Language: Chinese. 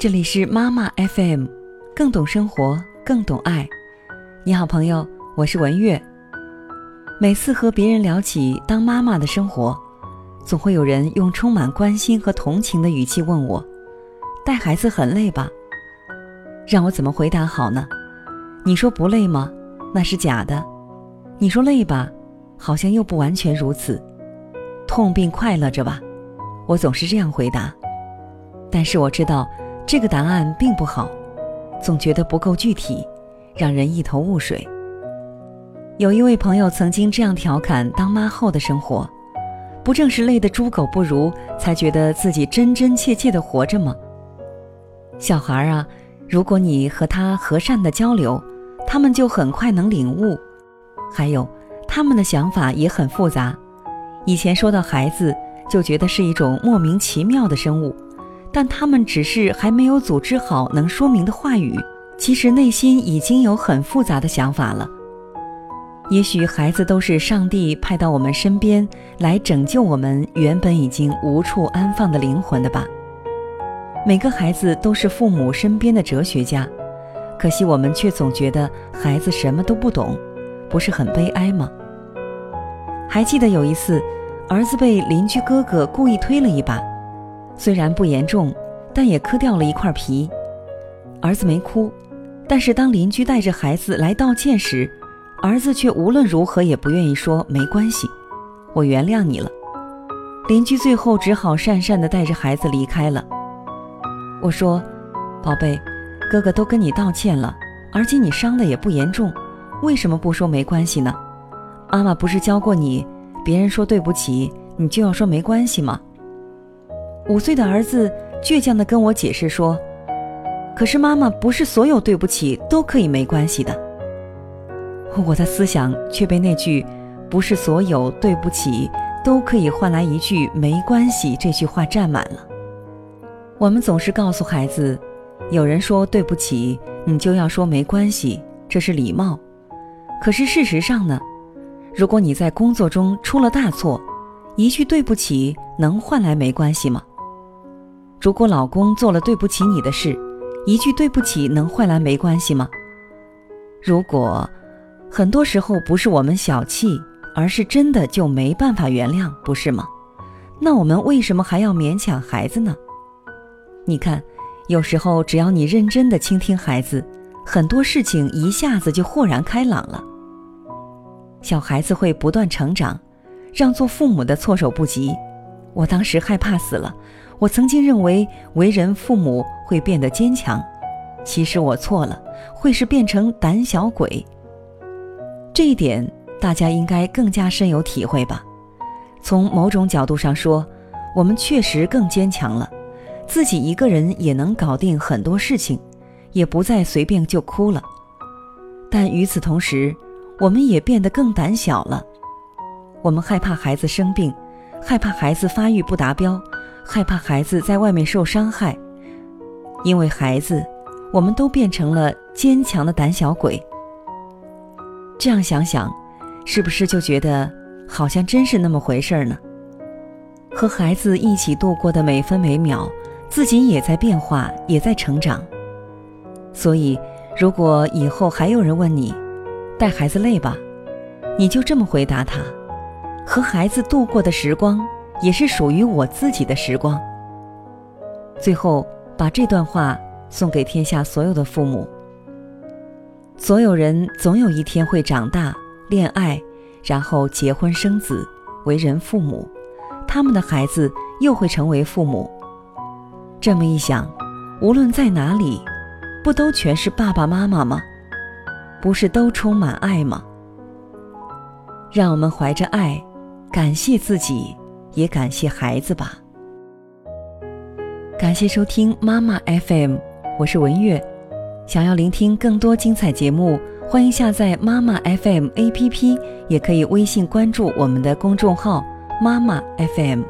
这里是妈妈 FM，更懂生活，更懂爱。你好，朋友，我是文月。每次和别人聊起当妈妈的生活，总会有人用充满关心和同情的语气问我：“带孩子很累吧？”让我怎么回答好呢？你说不累吗？那是假的。你说累吧，好像又不完全如此。痛并快乐着吧？我总是这样回答。但是我知道。这个答案并不好，总觉得不够具体，让人一头雾水。有一位朋友曾经这样调侃当妈后的生活：“不正是累得猪狗不如，才觉得自己真真切切的活着吗？”小孩啊，如果你和他和善的交流，他们就很快能领悟。还有，他们的想法也很复杂。以前说到孩子，就觉得是一种莫名其妙的生物。但他们只是还没有组织好能说明的话语，其实内心已经有很复杂的想法了。也许孩子都是上帝派到我们身边来拯救我们原本已经无处安放的灵魂的吧。每个孩子都是父母身边的哲学家，可惜我们却总觉得孩子什么都不懂，不是很悲哀吗？还记得有一次，儿子被邻居哥哥故意推了一把。虽然不严重，但也磕掉了一块皮。儿子没哭，但是当邻居带着孩子来道歉时，儿子却无论如何也不愿意说没关系，我原谅你了。邻居最后只好讪讪地带着孩子离开了。我说：“宝贝，哥哥都跟你道歉了，而且你伤的也不严重，为什么不说没关系呢？妈妈不是教过你，别人说对不起，你就要说没关系吗？”五岁的儿子倔强地跟我解释说：“可是妈妈，不是所有对不起都可以没关系的。”我的思想却被那句“不是所有对不起都可以换来一句没关系”这句话占满了。我们总是告诉孩子，有人说对不起，你就要说没关系，这是礼貌。可是事实上呢？如果你在工作中出了大错，一句对不起能换来没关系吗？如果老公做了对不起你的事，一句对不起能换来没关系吗？如果很多时候不是我们小气，而是真的就没办法原谅，不是吗？那我们为什么还要勉强孩子呢？你看，有时候只要你认真的倾听孩子，很多事情一下子就豁然开朗了。小孩子会不断成长，让做父母的措手不及。我当时害怕死了。我曾经认为为人父母会变得坚强，其实我错了，会是变成胆小鬼。这一点大家应该更加深有体会吧？从某种角度上说，我们确实更坚强了，自己一个人也能搞定很多事情，也不再随便就哭了。但与此同时，我们也变得更胆小了，我们害怕孩子生病，害怕孩子发育不达标。害怕孩子在外面受伤害，因为孩子，我们都变成了坚强的胆小鬼。这样想想，是不是就觉得好像真是那么回事呢？和孩子一起度过的每分每秒，自己也在变化，也在成长。所以，如果以后还有人问你，带孩子累吧，你就这么回答他：和孩子度过的时光。也是属于我自己的时光。最后，把这段话送给天下所有的父母：所有人总有一天会长大、恋爱，然后结婚生子，为人父母，他们的孩子又会成为父母。这么一想，无论在哪里，不都全是爸爸妈妈吗？不是都充满爱吗？让我们怀着爱，感谢自己。也感谢孩子吧。感谢收听妈妈 FM，我是文月。想要聆听更多精彩节目，欢迎下载妈妈 FM APP，也可以微信关注我们的公众号妈妈 FM。